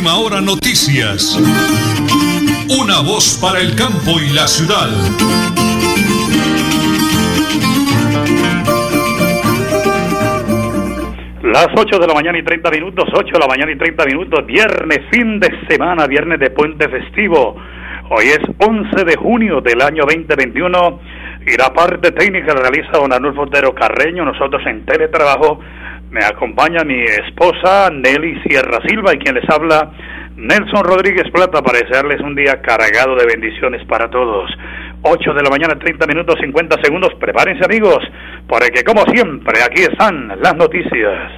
Última hora noticias. Una voz para el campo y la ciudad. Las 8 de la mañana y 30 minutos, 8 de la mañana y 30 minutos, viernes, fin de semana, viernes de puente festivo. Hoy es 11 de junio del año 2021 y la parte técnica realiza don Arnulfo Otero Carreño. Nosotros en teletrabajo me acompaña mi esposa Nelly Sierra Silva y quien les habla Nelson Rodríguez Plata para desearles un día cargado de bendiciones para todos. 8 de la mañana, 30 minutos 50 segundos. Prepárense amigos, porque como siempre aquí están las noticias.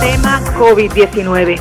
Tema COVID-19.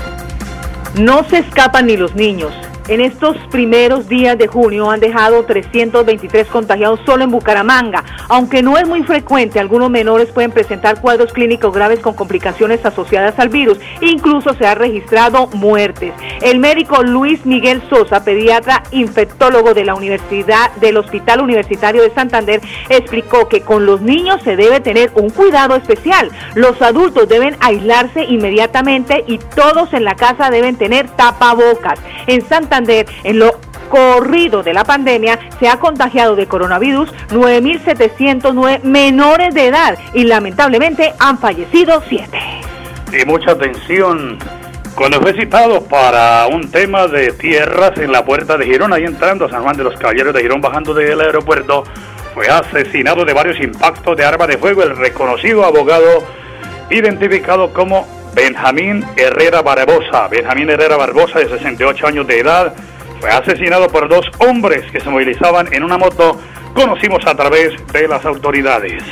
No se escapan ni los niños en estos primeros días de junio han dejado 323 contagiados solo en Bucaramanga. Aunque no es muy frecuente, algunos menores pueden presentar cuadros clínicos graves con complicaciones asociadas al virus. Incluso se ha registrado muertes. El médico Luis Miguel Sosa, pediatra infectólogo de la Universidad del Hospital Universitario de Santander, explicó que con los niños se debe tener un cuidado especial. Los adultos deben aislarse inmediatamente y todos en la casa deben tener tapabocas. En Santander en lo corrido de la pandemia, se ha contagiado de coronavirus 9.709 menores de edad y lamentablemente han fallecido 7. Y mucha atención. Cuando fue citado para un tema de tierras en la puerta de Girón, ahí entrando a San Juan de los Caballeros de Girón, bajando del aeropuerto, fue asesinado de varios impactos de arma de fuego el reconocido abogado identificado como Benjamín Herrera Barbosa. Benjamín Herrera Barbosa, de 68 años de edad, fue asesinado por dos hombres que se movilizaban en una moto, conocimos a través de las autoridades.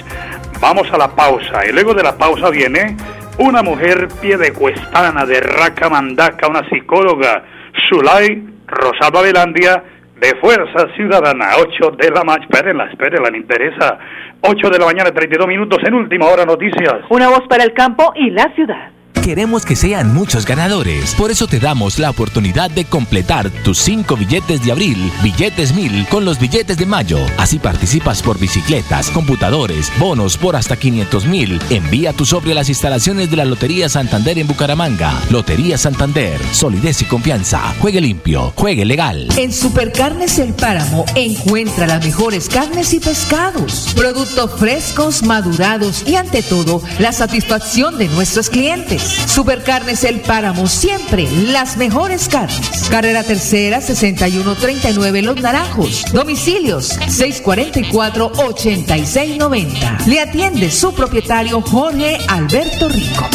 Vamos a la pausa y luego de la pausa viene una mujer pie de cuestana de Raca Mandaca, una psicóloga, Zulay Rosalba Velandia, de Fuerza Ciudadana, 8 de la mañana, espérenla, espérenla, me interesa, 8 de la mañana, 32 minutos en última hora noticias. Una voz para el campo y la ciudad. Queremos que sean muchos ganadores. Por eso te damos la oportunidad de completar tus cinco billetes de abril, billetes mil, con los billetes de mayo. Así participas por bicicletas, computadores, bonos por hasta 500 mil. Envía tu sobre a las instalaciones de la Lotería Santander en Bucaramanga. Lotería Santander. Solidez y confianza. Juegue limpio. Juegue legal. En Supercarnes El Páramo encuentra las mejores carnes y pescados. Productos frescos, madurados y ante todo la satisfacción de nuestros clientes. Supercarnes El Páramo, siempre las mejores carnes. Carrera Tercera, 6139 Los Naranjos. Domicilios, 644-8690. Le atiende su propietario Jorge Alberto Rico.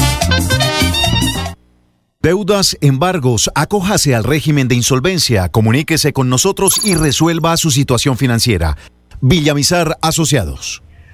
Deudas, embargos, acójase al régimen de insolvencia, comuníquese con nosotros y resuelva su situación financiera. Villamizar Asociados.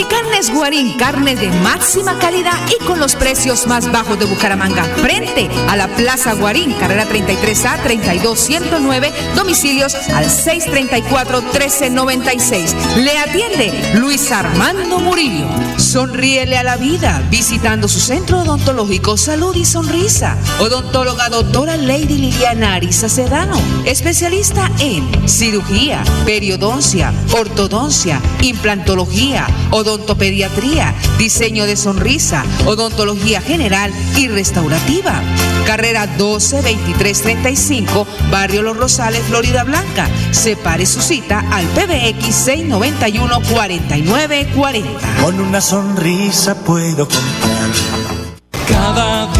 Multicarnes Guarín, carne de máxima calidad y con los precios más bajos de Bucaramanga. Frente a la Plaza Guarín, carrera 33A 32109, domicilios al 634-1396. Le atiende Luis Armando Murillo. Sonríele a la vida visitando su centro odontológico Salud y Sonrisa. Odontóloga doctora Lady Liliana Arisa Sedano, especialista en cirugía, periodoncia, ortodoncia, implantología, odontopediatría, diseño de sonrisa, odontología general y restaurativa. Carrera 12 23 35, Barrio Los Rosales, Florida Blanca. Separe su cita al PBX 691 4940. Con una sonrisa puedo contar. Cada día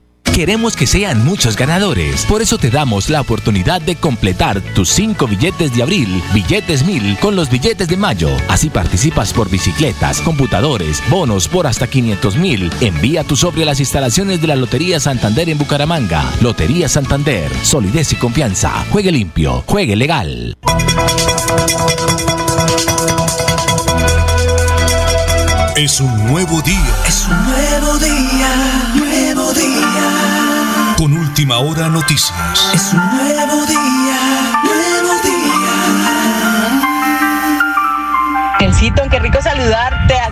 Queremos que sean muchos ganadores. Por eso te damos la oportunidad de completar tus cinco billetes de abril, billetes mil, con los billetes de mayo. Así participas por bicicletas, computadores, bonos por hasta 500 mil. Envía tu sobre a las instalaciones de la Lotería Santander en Bucaramanga. Lotería Santander. Solidez y confianza. Juegue limpio. Juegue legal. Es un nuevo día. Es un nuevo día, nuevo día. Con última hora noticias. Es un nuevo día,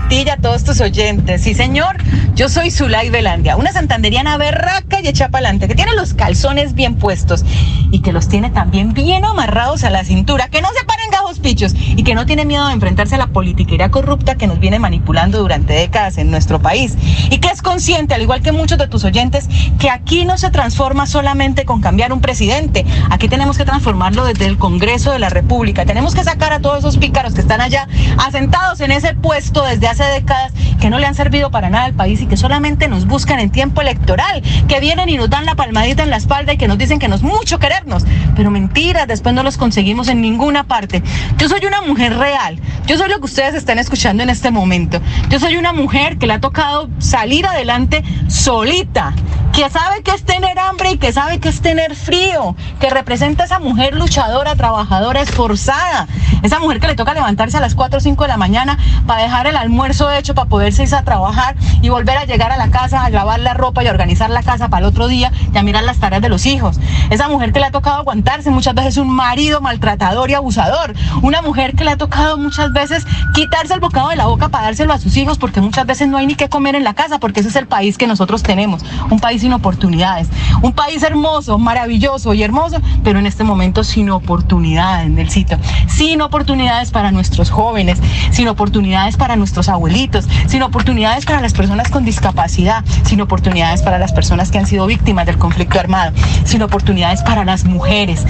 ti y a todos tus oyentes. Sí, señor, yo soy Zulay Velandia, una santanderiana berraca y hecha pa'lante, que tiene los calzones bien puestos y que los tiene también bien amarrados a la cintura, que no se paren gajos pichos y que no tiene miedo de enfrentarse a la politiquería corrupta que nos viene manipulando durante décadas en nuestro país y que es consciente, al igual que muchos de tus oyentes, que aquí no se transforma solamente con cambiar un presidente, aquí tenemos que transformarlo desde el Congreso de la República, tenemos que sacar a todos esos pícaros que están allá asentados en ese puesto desde hace décadas que no le han servido para nada al país y que solamente nos buscan en tiempo electoral, que vienen y nos dan la palmadita en la espalda y que nos dicen que nos mucho querernos, pero mentiras, después no los conseguimos en ninguna parte. Yo soy una mujer real, yo soy lo que ustedes están escuchando en este momento. Yo soy una mujer que le ha tocado salir adelante solita, que sabe que es tener hambre y que sabe que es tener frío, que representa a esa mujer luchadora, trabajadora, esforzada, esa mujer que le toca levantarse a las 4 o 5 de la mañana para dejar el almuerzo hecho, para poderse irse a trabajar y volver a llegar a la casa, a lavar la ropa y a organizar la casa para el otro día y a mirar las tareas de los hijos. Esa mujer que le ha tocado aguantarse muchas veces un marido maltratador y abusador. Una mujer que le ha tocado muchas veces quitarse el bocado de la boca para dárselo a sus hijos porque muchas veces no hay ni qué comer en la casa porque ese es el país que nosotros tenemos. Un país sin oportunidades. Un país hermoso, maravilloso y hermoso, pero en este momento sin oportunidades, el sitio. Sin oportunidades para nuestros jóvenes, sin oportunidades para nuestros abuelitos, sin oportunidades para las personas con discapacidad, sin oportunidades para las personas que han sido víctimas del conflicto armado, sin oportunidades para las mujeres.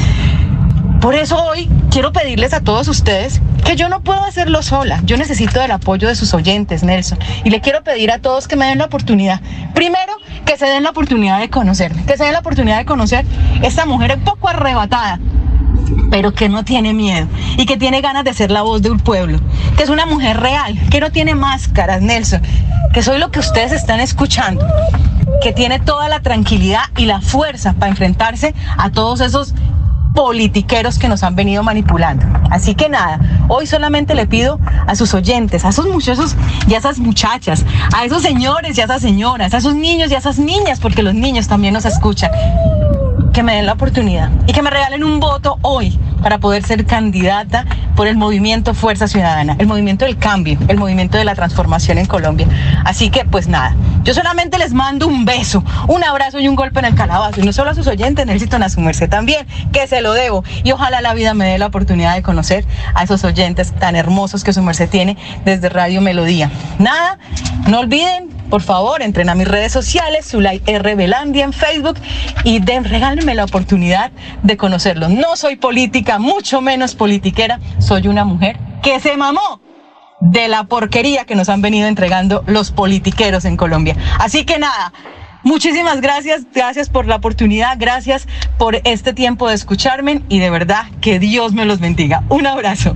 Por eso hoy quiero pedirles a todos ustedes que yo no puedo hacerlo sola. Yo necesito del apoyo de sus oyentes, Nelson. Y le quiero pedir a todos que me den la oportunidad. Primero, que se den la oportunidad de conocerme, que se den la oportunidad de conocer esta mujer un poco arrebatada, pero que no tiene miedo y que tiene ganas de ser la voz de un pueblo, que es una mujer real, que no tiene máscaras, Nelson, que soy lo que ustedes están escuchando, que tiene toda la tranquilidad y la fuerza para enfrentarse a todos esos politiqueros que nos han venido manipulando. Así que nada, hoy solamente le pido a sus oyentes, a esos muchachos y a esas muchachas, a esos señores y a esas señoras, a esos niños y a esas niñas, porque los niños también nos escuchan, que me den la oportunidad y que me regalen un voto hoy para poder ser candidata por el movimiento Fuerza Ciudadana, el movimiento del cambio, el movimiento de la transformación en Colombia. Así que pues nada, yo solamente les mando un beso, un abrazo y un golpe en el calabazo, y no solo a sus oyentes, necesito a su merced también, que se lo debo, y ojalá la vida me dé la oportunidad de conocer a esos oyentes tan hermosos que su merced tiene desde Radio Melodía. Nada, no olviden por favor, entren a mis redes sociales, Zulay R. Belandia en Facebook y den, regálenme la oportunidad de conocerlo. No soy política, mucho menos politiquera, soy una mujer que se mamó de la porquería que nos han venido entregando los politiqueros en Colombia. Así que nada, Muchísimas gracias, gracias por la oportunidad, gracias por este tiempo de escucharme y de verdad que Dios me los bendiga. Un abrazo.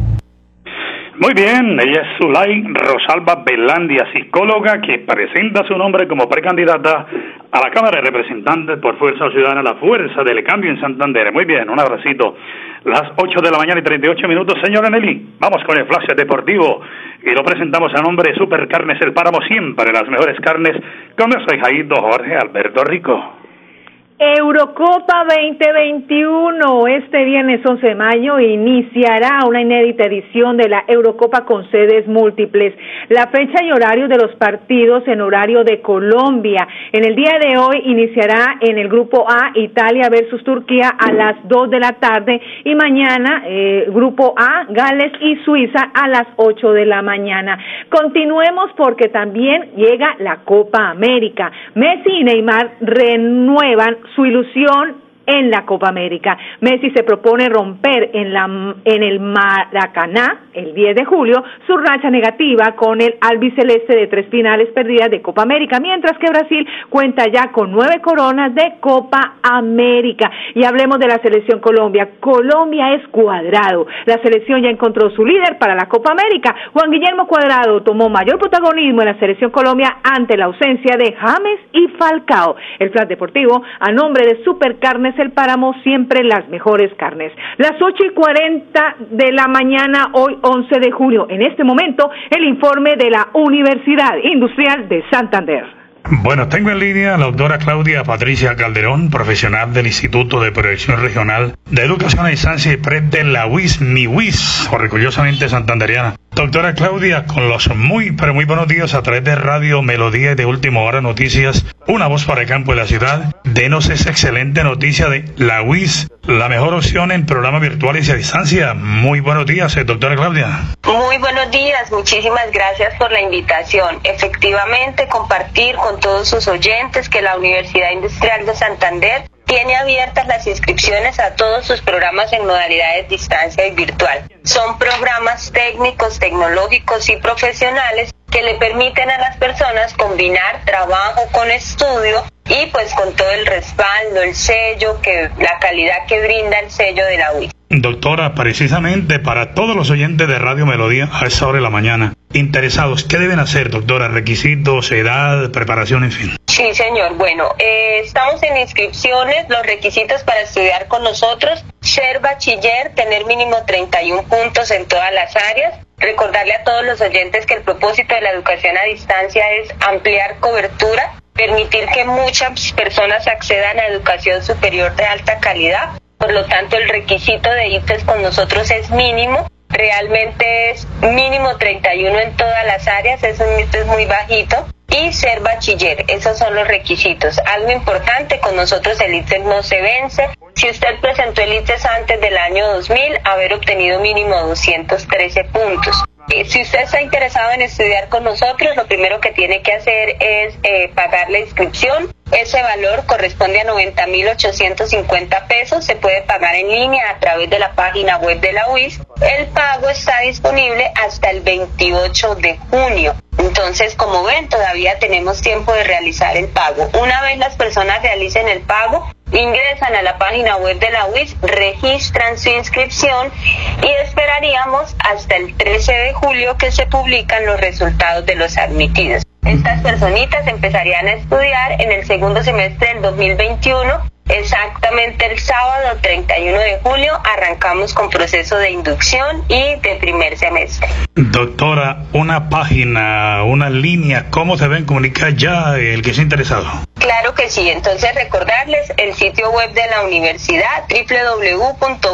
Muy bien, ella es Zulay Rosalba Belandia, psicóloga que presenta su nombre como precandidata a la Cámara de Representantes por Fuerza Ciudadana, la Fuerza del Cambio en Santander. Muy bien, un abracito. Las 8 de la mañana y 38 minutos, señora Nelly. Vamos con el flash deportivo y lo presentamos a nombre de Super Carnes El Páramo, siempre las mejores carnes, con nuestro hijadito Jorge Alberto Rico. Eurocopa 2021, este viernes 11 de mayo iniciará una inédita edición de la Eurocopa con sedes múltiples. La fecha y horario de los partidos en horario de Colombia. En el día de hoy iniciará en el grupo A Italia versus Turquía a las 2 de la tarde y mañana eh, grupo A Gales y Suiza a las 8 de la mañana. Continuemos porque también llega la Copa América. Messi y Neymar renuevan su ilusión en la Copa América. Messi se propone romper en, el Maracaná el 10 de julio su racha negativa con el albiceleste de tres finales perdidas de Copa América, mientras que Brasil cuenta ya con nueve coronas de Copa América. Y hablemos de la selección Colombia. Colombia es cuadrado. La selección ya encontró su líder para la Copa América. Juan Guillermo Cuadrado tomó mayor protagonismo en la selección Colombia ante la ausencia de James y Falcao. El plan deportivo, a nombre de Supercarnes El Páramo, siempre las mejores carnes. Las ocho y cuarenta de la mañana, hoy 11 de julio. En este momento, el informe de la Universidad Industrial de Santander. Bueno, tengo en línea a la doctora Claudia Patricia Calderón, profesional del Instituto de Proyección Regional de Educación a Distancia y PRED de la UIS, mi UIS, orgullosamente santanderiana. Doctora Claudia, con los muy, pero muy buenos días a través de Radio Melodía y de Última Hora Noticias, una voz para el campo y la ciudad. Denos esa excelente noticia de la UIS, la mejor opción en programas virtuales y a distancia. Muy buenos días, eh, doctora Claudia. Muy buenos días, muchísimas gracias por la invitación. Efectivamente, compartir con todos sus oyentes que la Universidad Industrial de Santander tiene abiertas las inscripciones a todos sus programas en modalidades distancia y virtual. Son programas técnicos, tecnológicos y profesionales que le permiten a las personas combinar trabajo con estudio y pues con todo el respaldo, el sello, que la calidad que brinda el sello de la UIS. Doctora, precisamente para todos los oyentes de Radio Melodía a esa hora de la mañana, interesados, ¿qué deben hacer, doctora? Requisitos, edad, preparación, en fin. Sí, señor. Bueno, eh, estamos en inscripciones. Los requisitos para estudiar con nosotros, ser bachiller, tener mínimo 31 puntos en todas las áreas. Recordarle a todos los oyentes que el propósito de la educación a distancia es ampliar cobertura, permitir que muchas personas accedan a educación superior de alta calidad por lo tanto el requisito de ITES con nosotros es mínimo, realmente es mínimo 31 en todas las áreas, es un ITES muy bajito y ser bachiller. Esos son los requisitos. Algo importante, con nosotros el no se vence. Si usted presentó el ITES antes del año 2000, haber obtenido mínimo 213 puntos. Si usted está interesado en estudiar con nosotros, lo primero que tiene que hacer es eh, pagar la inscripción. Ese valor corresponde a 90.850 pesos. Se puede pagar en línea a través de la página web de la UIS. El pago está disponible hasta el 28 de junio. Entonces, como ven, todavía tenemos tiempo de realizar el pago. Una vez las personas realicen el pago, ingresan a la página web de la UIS, registran su inscripción y esperaríamos hasta el 13 de julio que se publican los resultados de los admitidos. Estas personitas empezarían a estudiar en el segundo semestre del 2021 Exactamente el sábado 31 de julio arrancamos con proceso de inducción y de primer semestre. Doctora, una página, una línea, ¿cómo se ven comunicar ya el que sea interesado? Claro que sí, entonces recordarles el sitio web de la universidad www.wis.edu.co,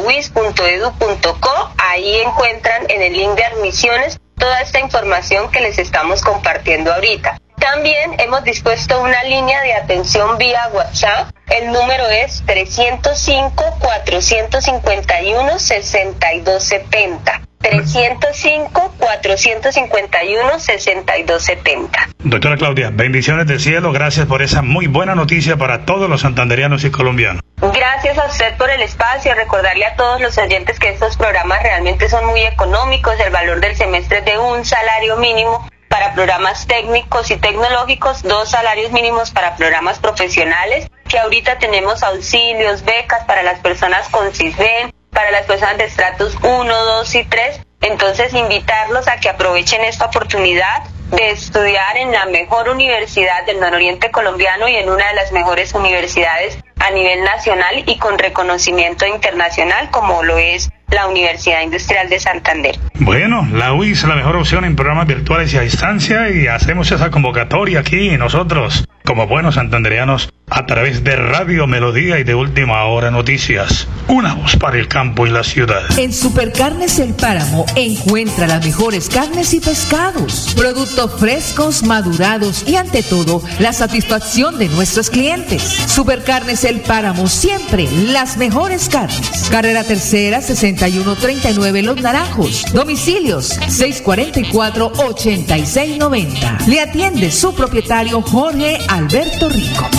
ahí encuentran en el link de admisiones toda esta información que les estamos compartiendo ahorita. También hemos dispuesto una línea de atención vía WhatsApp. El número es 305-451-6270. 305-451-6270. Doctora Claudia, bendiciones del cielo. Gracias por esa muy buena noticia para todos los santanderianos y colombianos. Gracias a usted por el espacio. Recordarle a todos los oyentes que estos programas realmente son muy económicos. El valor del semestre es de un salario mínimo para programas técnicos y tecnológicos, dos salarios mínimos para programas profesionales, que ahorita tenemos auxilios, becas para las personas con CISBEN, para las personas de estratos 1, 2 y 3. Entonces, invitarlos a que aprovechen esta oportunidad de estudiar en la mejor universidad del nororiente colombiano y en una de las mejores universidades a nivel nacional y con reconocimiento internacional como lo es la Universidad Industrial de Santander. Bueno, la UIS es la mejor opción en programas virtuales y a distancia y hacemos esa convocatoria aquí nosotros como buenos santandereanos a través de Radio Melodía y de Última Hora Noticias. Una voz para el campo y la ciudad. En Supercarnes El Páramo encuentra las mejores carnes y pescados, productos frescos, madurados y ante todo la satisfacción de nuestros clientes. Supercarnes El Páramo siempre las mejores carnes. Carrera Tercera 6139 Los Naranjos. Domicilios 644 8690. Le atiende su propietario Jorge Alberto Rico.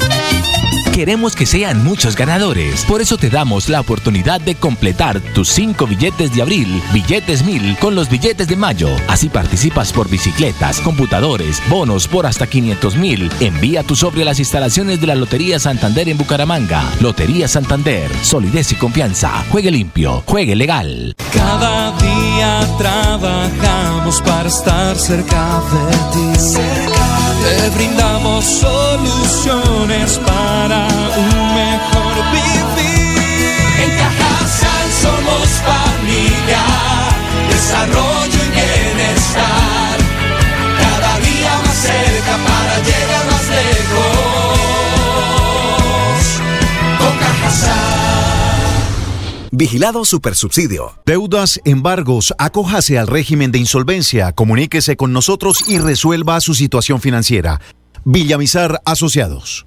Thank you. Queremos que sean muchos ganadores. Por eso te damos la oportunidad de completar tus cinco billetes de abril, billetes mil, con los billetes de mayo. Así participas por bicicletas, computadores, bonos por hasta 500 mil. Envía tu sobre a las instalaciones de la Lotería Santander en Bucaramanga. Lotería Santander, solidez y confianza. Juegue limpio, juegue legal. Cada día trabajamos para estar cerca de ti. Te brindamos soluciones para un mejor vivir. En Cajasal somos familia, desarrollo y bienestar. Cada día más cerca para llegar más lejos. Con Cajasal. Vigilado Supersubsidio. Deudas, embargos, acójase al régimen de insolvencia, comuníquese con nosotros y resuelva su situación financiera. Villamizar Asociados.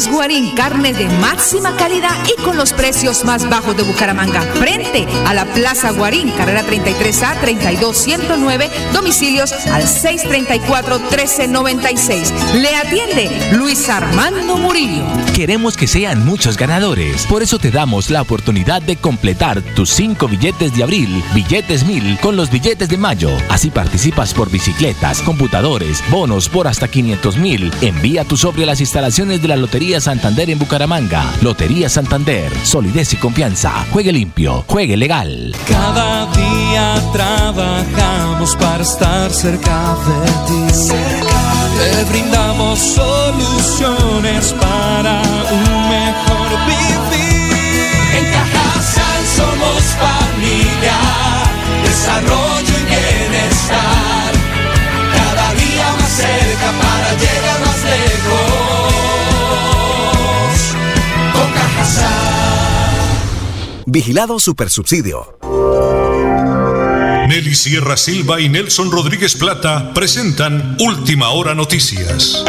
Multicarnes Guarín, carne de máxima calidad y con los precios más bajos de Bucaramanga. Frente a la Plaza Guarín, carrera 33A 32109, domicilios al 634-1396. Le atiende Luis Armando Murillo. Queremos que sean muchos ganadores. Por eso te damos la oportunidad de completar tus cinco billetes de abril, billetes mil, con los billetes de mayo. Así participas por bicicletas, computadores, bonos por hasta 500 mil. Envía tu sobre a las instalaciones de la Lotería Santander en Bucaramanga. Lotería Santander, solidez y confianza. Juegue limpio, juegue legal. Cada día trabajamos para estar cerca de ti. Te brindamos soluciones para un mejor vivir. En Cajasal somos familia, desarrollo y bienestar. Vigilado Supersubsidio. Nelly Sierra Silva y Nelson Rodríguez Plata presentan Última Hora Noticias.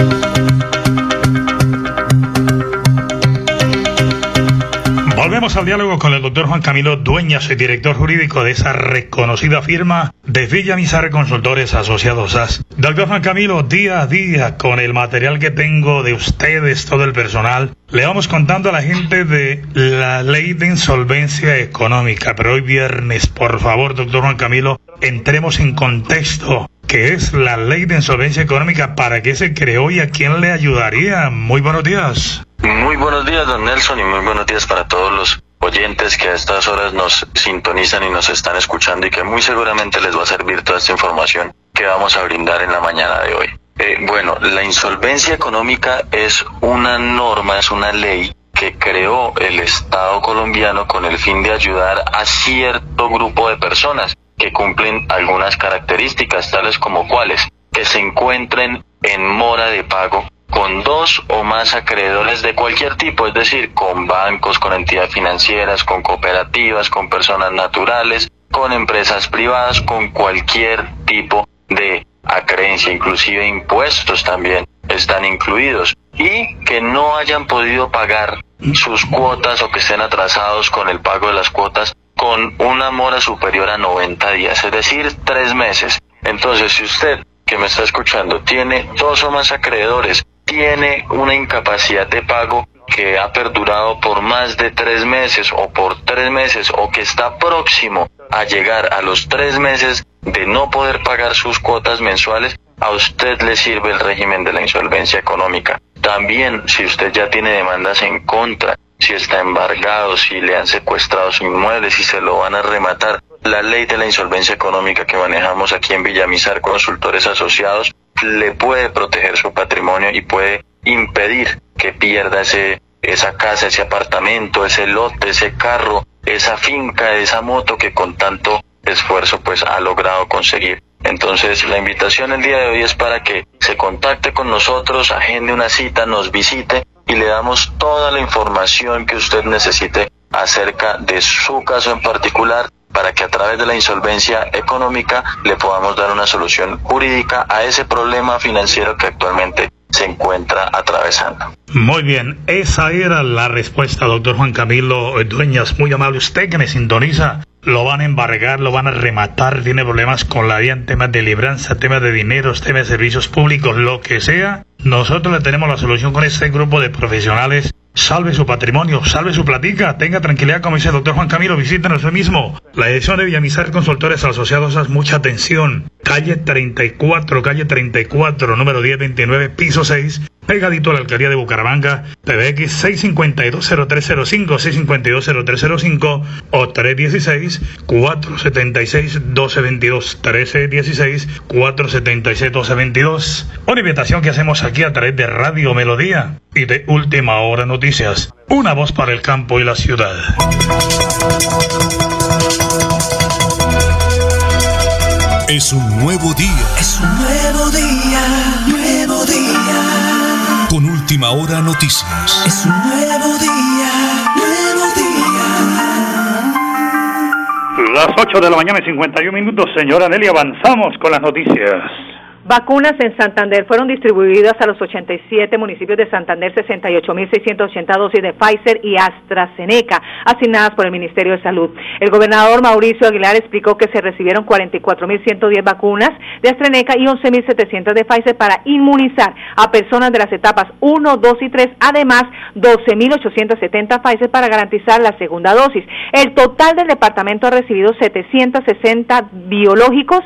Volvemos al diálogo con el doctor Juan Camilo Dueñas, el director jurídico de esa reconocida firma de Villa Mizar Consultores Asociados SAS. Doctor Juan Camilo, día a día, con el material que tengo de ustedes, todo el personal, le vamos contando a la gente de la ley de insolvencia económica. Pero hoy viernes, por favor, doctor Juan Camilo, entremos en contexto. ¿Qué es la ley de insolvencia económica? ¿Para qué se creó y a quién le ayudaría? Muy buenos días. Muy buenos días, don Nelson, y muy buenos días para todos los oyentes que a estas horas nos sintonizan y nos están escuchando y que muy seguramente les va a servir toda esta información que vamos a brindar en la mañana de hoy. Eh, bueno, la insolvencia económica es una norma, es una ley que creó el Estado colombiano con el fin de ayudar a cierto grupo de personas que cumplen algunas características, tales como cuáles, que se encuentren en mora de pago con dos o más acreedores de cualquier tipo, es decir, con bancos, con entidades financieras, con cooperativas, con personas naturales, con empresas privadas, con cualquier tipo de acreencia, inclusive impuestos también están incluidos, y que no hayan podido pagar sus cuotas o que estén atrasados con el pago de las cuotas con una mora superior a 90 días, es decir, tres meses. Entonces, si usted que me está escuchando tiene dos o más acreedores, tiene una incapacidad de pago que ha perdurado por más de tres meses o por tres meses o que está próximo a llegar a los tres meses de no poder pagar sus cuotas mensuales, a usted le sirve el régimen de la insolvencia económica. También si usted ya tiene demandas en contra, si está embargado, si le han secuestrado su inmueble, si se lo van a rematar, la ley de la insolvencia económica que manejamos aquí en Villamizar Consultores Asociados le puede proteger su patrimonio y puede impedir que pierda ese, esa casa, ese apartamento, ese lote, ese carro, esa finca, esa moto que con tanto esfuerzo pues ha logrado conseguir. Entonces la invitación el día de hoy es para que se contacte con nosotros, agende una cita, nos visite y le damos toda la información que usted necesite acerca de su caso en particular para que a través de la insolvencia económica le podamos dar una solución jurídica a ese problema financiero que actualmente se encuentra atravesando. Muy bien, esa era la respuesta, doctor Juan Camilo Dueñas. Muy amable, usted que me sintoniza, lo van a embargar, lo van a rematar, tiene problemas con la vida en temas de libranza, temas de dinero, temas de servicios públicos, lo que sea. Nosotros le tenemos la solución con este grupo de profesionales Salve su patrimonio, salve su platica, tenga tranquilidad, como dice el doctor Juan Camilo, visítenos hoy mismo. La edición de Villamizar Consultores Asociados, haz mucha atención. Calle 34, calle 34, número 1029, piso 6, pegadito a la alcaldía de Bucaramanga, PBX 6520305, 6520305 o 316-476-1222, 1316-476-1222. Una invitación que hacemos aquí a través de Radio Melodía y de Última Hora Noticias. Una voz para el campo y la ciudad. Es un nuevo día. Es un nuevo día, Última Hora Noticias. Es un nuevo día, nuevo día. Las 8 de la mañana y 51 minutos, señora Nelly, avanzamos con las noticias. Vacunas en Santander fueron distribuidas a los 87 municipios de Santander, 68.680 dosis de Pfizer y AstraZeneca, asignadas por el Ministerio de Salud. El gobernador Mauricio Aguilar explicó que se recibieron 44.110 vacunas de AstraZeneca y 11.700 de Pfizer para inmunizar a personas de las etapas 1, 2 y 3, además 12.870 Pfizer para garantizar la segunda dosis. El total del departamento ha recibido 760 biológicos,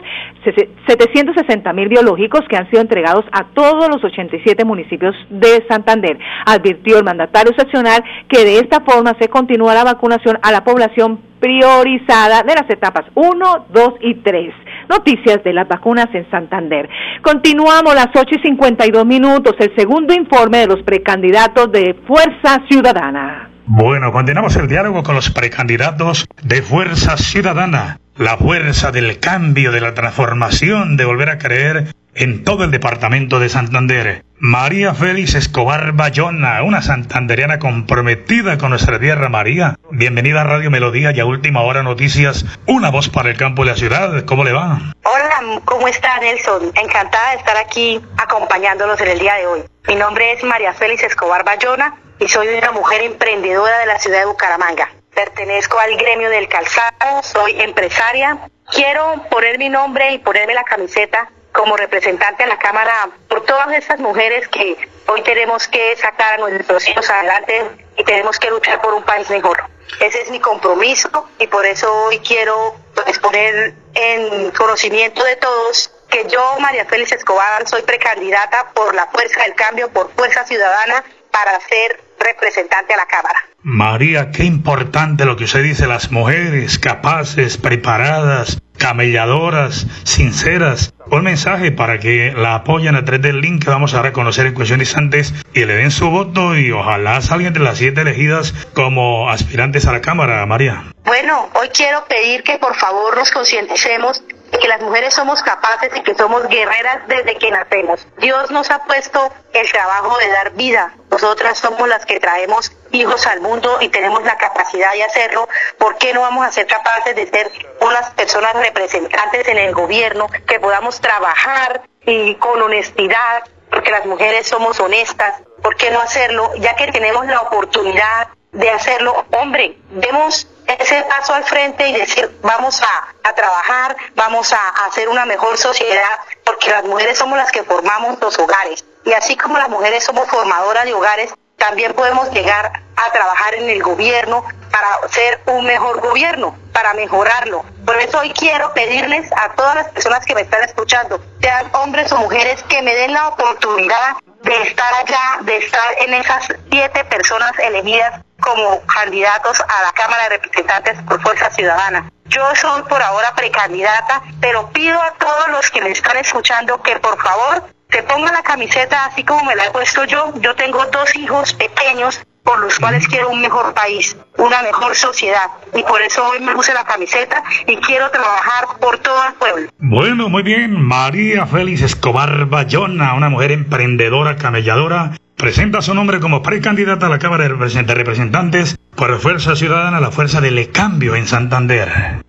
760.000 biológicos que han sido entregados a todos los 87 municipios de Santander. Advirtió el mandatario seccional que de esta forma se continúa la vacunación a la población priorizada de las etapas 1, 2 y 3. Noticias de las vacunas en Santander. Continuamos las 8 y 52 minutos, el segundo informe de los precandidatos de Fuerza Ciudadana. Bueno, continuamos el diálogo con los precandidatos de Fuerza Ciudadana la fuerza del cambio, de la transformación, de volver a creer en todo el departamento de Santander. María Félix Escobar Bayona, una santanderiana comprometida con nuestra tierra. María, bienvenida a Radio Melodía y a Última Hora Noticias, una voz para el campo y la ciudad. ¿Cómo le va? Hola, ¿cómo está Nelson? Encantada de estar aquí acompañándolos en el día de hoy. Mi nombre es María Félix Escobar Bayona y soy una mujer emprendedora de la ciudad de Bucaramanga pertenezco al gremio del calzado, soy empresaria. Quiero poner mi nombre y ponerme la camiseta como representante a la Cámara por todas esas mujeres que hoy tenemos que sacar a nuestros hijos adelante y tenemos que luchar por un país mejor. Ese es mi compromiso y por eso hoy quiero pues, poner en conocimiento de todos que yo, María Félix Escobar, soy precandidata por la Fuerza del Cambio, por Fuerza Ciudadana, para ser representante a la Cámara. María, qué importante lo que usted dice, las mujeres capaces, preparadas, camelladoras, sinceras. Un mensaje para que la apoyen a través del link que vamos a reconocer en cuestiones antes y le den su voto y ojalá salgan de las siete elegidas como aspirantes a la Cámara, María. Bueno, hoy quiero pedir que por favor nos concienticemos que las mujeres somos capaces y que somos guerreras desde que nacemos. Dios nos ha puesto el trabajo de dar vida. Nosotras somos las que traemos hijos al mundo y tenemos la capacidad de hacerlo. ¿Por qué no vamos a ser capaces de ser unas personas representantes en el gobierno que podamos trabajar y con honestidad? Porque las mujeres somos honestas. ¿Por qué no hacerlo? Ya que tenemos la oportunidad de hacerlo, hombre, demos ese paso al frente y decir, vamos a, trabajar, vamos a, hacer una mejor sociedad, porque las mujeres somos las que formamos los hogares. Y así como las mujeres somos formadoras de hogares, también podemos llegar a trabajar en el gobierno para ser un mejor gobierno, para mejorarlo. Por eso hoy quiero pedirles a todas las personas que me están escuchando, sean hombres o mujeres, que me den la oportunidad de estar allá, de estar en esas siete personas elegidas como candidatos a la Cámara de Representantes por Fuerza Ciudadana. Yo soy por ahora precandidata, pero pido a todos los que me están escuchando que por favor se pongan la camiseta así como me la he puesto yo. Yo tengo dos hijos pequeños por los cuales quiero un mejor país, una mejor sociedad. Y por eso hoy me puse la camiseta y quiero trabajar por todo el pueblo. Bueno, muy bien. María Félix Escobar Bayona, una mujer emprendedora, camelladora, presenta su nombre como precandidata a la Cámara de Representantes por Fuerza Ciudadana, la Fuerza del Cambio en Santander.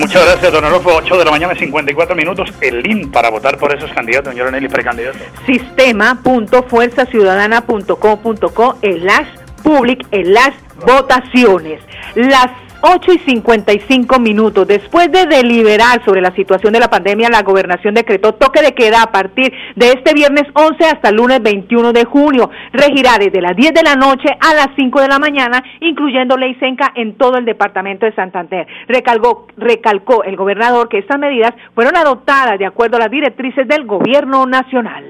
Muchas gracias, don Adolfo. 8 de la mañana, 54 minutos. El link para votar por esos candidatos, señor Nelly, precandidato. Sistema.fuerzaciudadana.com.co, las public, las votaciones. Las 8 y 55 minutos. Después de deliberar sobre la situación de la pandemia, la gobernación decretó toque de queda a partir de este viernes 11 hasta el lunes 21 de junio. Regirá desde las 10 de la noche a las 5 de la mañana, incluyendo ley seca en todo el departamento de Santander. Recalcó, recalcó el gobernador que estas medidas fueron adoptadas de acuerdo a las directrices del gobierno nacional.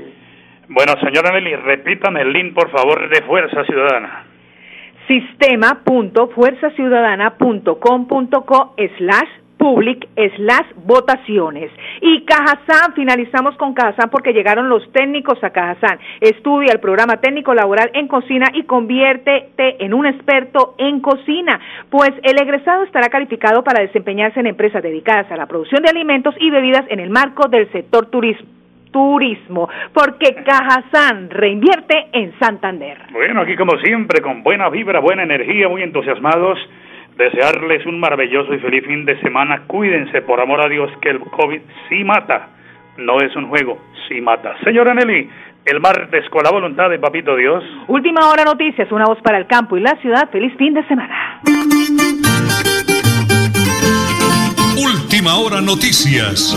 Bueno, señora Nelly, repítame el link, por favor, de Fuerza Ciudadana sistema.fuerzaciudadana.com.co slash public slash votaciones. Y Cajazán, finalizamos con Cajazán porque llegaron los técnicos a Cajazán. Estudia el programa técnico laboral en cocina y conviértete en un experto en cocina, pues el egresado estará calificado para desempeñarse en empresas dedicadas a la producción de alimentos y bebidas en el marco del sector turismo turismo, porque Cajazán reinvierte en Santander. Bueno, aquí como siempre, con buena vibra, buena energía, muy entusiasmados, desearles un maravilloso y feliz fin de semana. Cuídense, por amor a Dios, que el COVID sí mata, no es un juego, sí mata. Señora Nelly, el martes con la voluntad de Papito Dios. Última hora noticias, una voz para el campo y la ciudad. Feliz fin de semana. Última hora noticias.